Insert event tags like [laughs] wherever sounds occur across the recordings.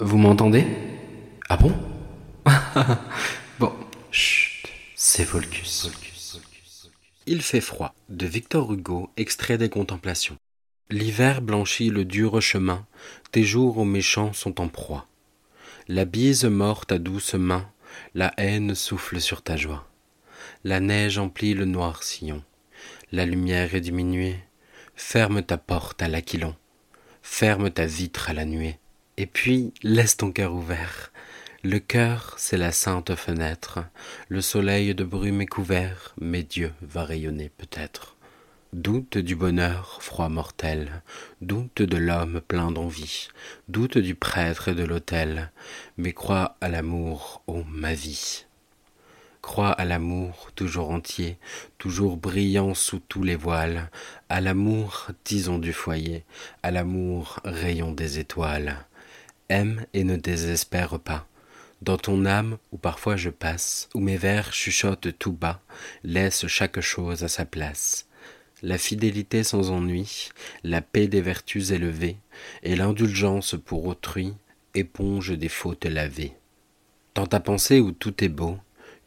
Vous m'entendez? Ah bon? [laughs] Bon, chut, c'est Volcus. Il fait froid, de Victor Hugo, extrait des Contemplations. L'hiver blanchit le dur chemin, tes jours aux méchants sont en proie. La bise mord ta douce main, la haine souffle sur ta joie. La neige emplit le noir sillon, la lumière est diminuée, ferme ta porte à l'aquilon, ferme ta vitre à la nuée, et puis laisse ton cœur ouvert. Le cœur, c'est la sainte fenêtre, le soleil de brume est couvert, mais Dieu va rayonner peut-être. Doute du bonheur, froid mortel, doute de l'homme plein d'envie, doute du prêtre et de l'autel, mais crois à l'amour, ô ma vie. Crois à l'amour toujours entier, toujours brillant sous tous les voiles, à l'amour, disons du foyer, à l'amour, rayon des étoiles. Aime et ne désespère pas. Dans ton âme, où parfois je passe, où mes vers chuchotent tout bas, laisse chaque chose à sa place la fidélité sans ennui, la paix des vertus élevées, et l'indulgence pour autrui, éponge des fautes lavées. Dans ta pensée où tout est beau,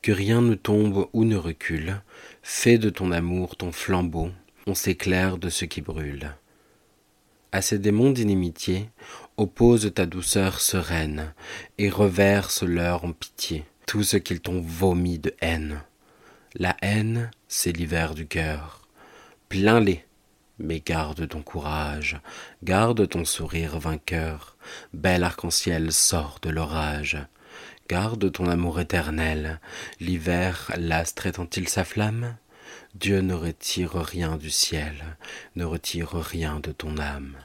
que rien ne tombe ou ne recule, fais de ton amour ton flambeau, on s'éclaire de ce qui brûle. À ces démons d'inimitié, oppose ta douceur sereine, et reverse leur en pitié tout ce qu'ils t'ont vomi de haine. La haine, c'est l'hiver du cœur plains-les. Mais garde ton courage, garde ton sourire vainqueur, bel arc-en-ciel sort de l'orage. Garde ton amour éternel, l'hiver l'astre étend-il sa flamme? Dieu ne retire rien du ciel, ne retire rien de ton âme.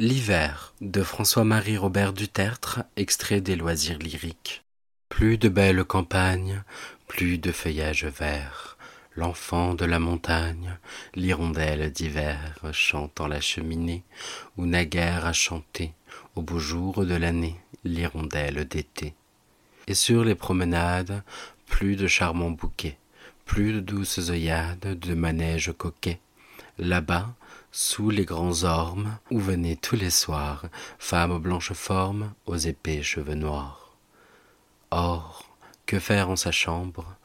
L'hiver de François-Marie Robert Dutertre, extrait des loisirs lyriques. Plus de belles campagnes, plus de feuillage vert, l'enfant de la montagne, l'hirondelle d'hiver chantant la cheminée, où naguère a chanté, au beau jour de l'année, l'hirondelle d'été. Et sur les promenades, plus de charmants bouquets, plus de douces œillades, de manèges coquets. Là-bas, sous les grands ormes, où venaient tous les soirs femmes blanches formes aux épais cheveux noirs. Or, que faire en sa chambre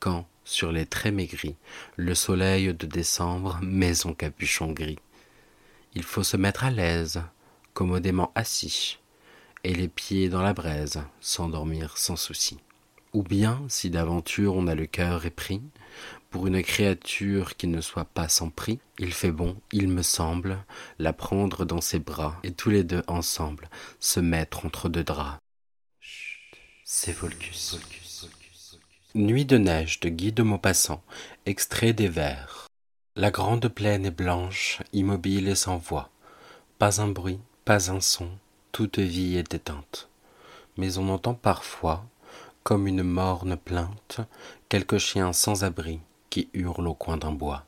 quand, sur les traits maigris, le soleil de décembre met son capuchon gris? Il faut se mettre à l'aise, commodément assis, et les pieds dans la braise, s'endormir sans souci. Ou bien, si d'aventure on a le cœur épris, pour une créature qui ne soit pas sans prix, il fait bon, il me semble, la prendre dans ses bras, et tous les deux ensemble se mettre entre deux draps. C'est Volcus. Nuit de neige de Guy de Maupassant, extrait des vers. La grande plaine est blanche, immobile et sans voix. Pas un bruit, pas un son, toute vie est éteinte. Mais on entend parfois, comme une morne plainte, quelques chiens sans abri qui hurlent au coin d'un bois.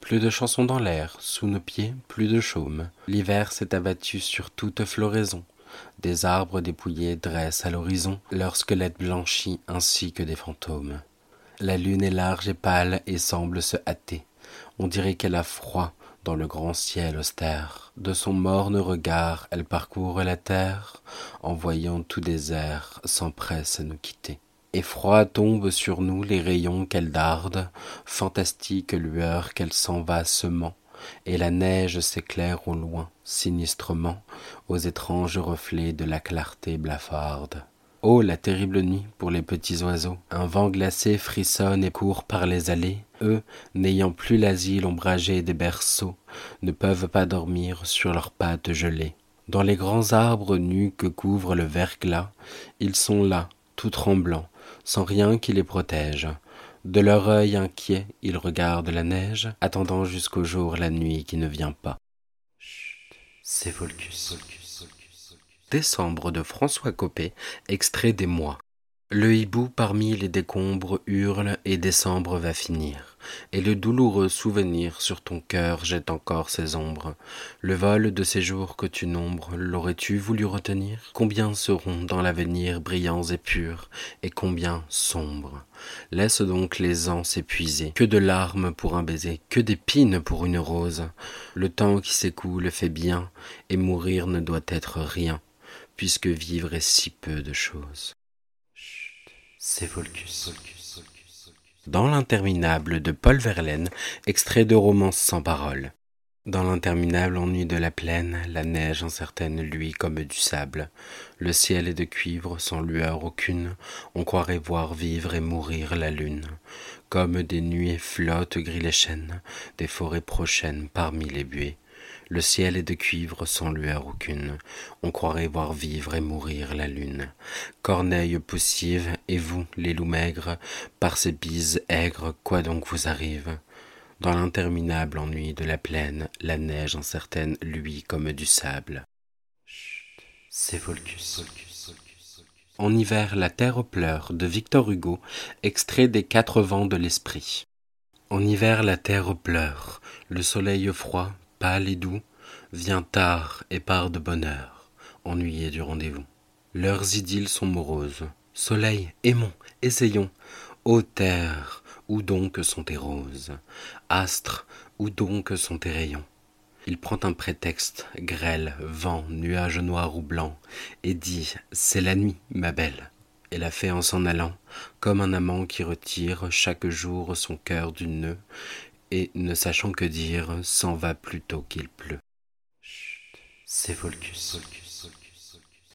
Plus de chansons dans l'air, sous nos pieds, plus de chaume. L'hiver s'est abattu sur toute floraison. Des arbres dépouillés dressent à l'horizon leurs squelettes blanchis ainsi que des fantômes. La lune est large et pâle et semble se hâter. On dirait qu'elle a froid dans le grand ciel austère. De son morne regard, elle parcourt la terre, en voyant tout désert, s'empresse à nous quitter. Et froid tombent sur nous les rayons qu'elle darde, fantastique lueur qu'elle s'en va semant, et la neige s'éclaire au loin, sinistrement, aux étranges reflets de la clarté blafarde. Oh, la terrible nuit pour les petits oiseaux. Un vent glacé frissonne et court par les allées. Eux, n'ayant plus l'asile ombragé des berceaux, ne peuvent pas dormir sur leurs pattes gelées. Dans les grands arbres nus que couvre le verglas, ils sont là, tout tremblants, sans rien qui les protège. De leur œil inquiet, ils regardent la neige, attendant jusqu'au jour la nuit qui ne vient pas. C'est Volcus. Décembre de François Copé, extrait des mois. Le hibou parmi les décombres hurle et décembre va finir, et le douloureux souvenir sur ton cœur jette encore ses ombres. Le vol de ces jours que tu nombres, l'aurais-tu voulu retenir? Combien seront dans l'avenir brillants et purs, et combien sombres? Laisse donc les ans s'épuiser. Que de larmes pour un baiser, que d'épines pour une rose. Le temps qui s'écoule fait bien, et mourir ne doit être rien, puisque vivre est si peu de choses c'est Volcus. Dans l'interminable de Paul Verlaine, extrait de romance sans parole. Dans l'interminable ennui de la plaine, la neige incertaine luit comme du sable. Le ciel est de cuivre, sans lueur aucune. On croirait voir vivre et mourir la lune. Comme des nuées flottent gris les chênes, des forêts prochaines parmi les buées. Le ciel est de cuivre sans lueur aucune. On croirait voir vivre et mourir la lune. Corneille poussive, et vous, les loups maigres, par ces bises aigres, quoi donc vous arrive? Dans l'interminable ennui de la plaine, la neige incertaine luit comme du sable. C'est Volcus. En hiver, la terre pleure de Victor Hugo, extrait des quatre vents de l'esprit. En hiver, la terre pleure, le soleil froid pâle et doux, vient tard et part de bonne heure, ennuyé du rendez-vous. Leurs idylles sont moroses. Soleil, aimons, essayons. Ô terre, où donc sont tes roses? Astres, où donc sont tes rayons? Il prend un prétexte, grêle, vent, nuage noir ou blanc, et dit C'est la nuit, ma belle. Et la fait en s'en allant, comme un amant qui retire chaque jour son cœur du nœud, et, ne sachant que dire, s'en va plutôt qu'il pleut. C'est Volcus.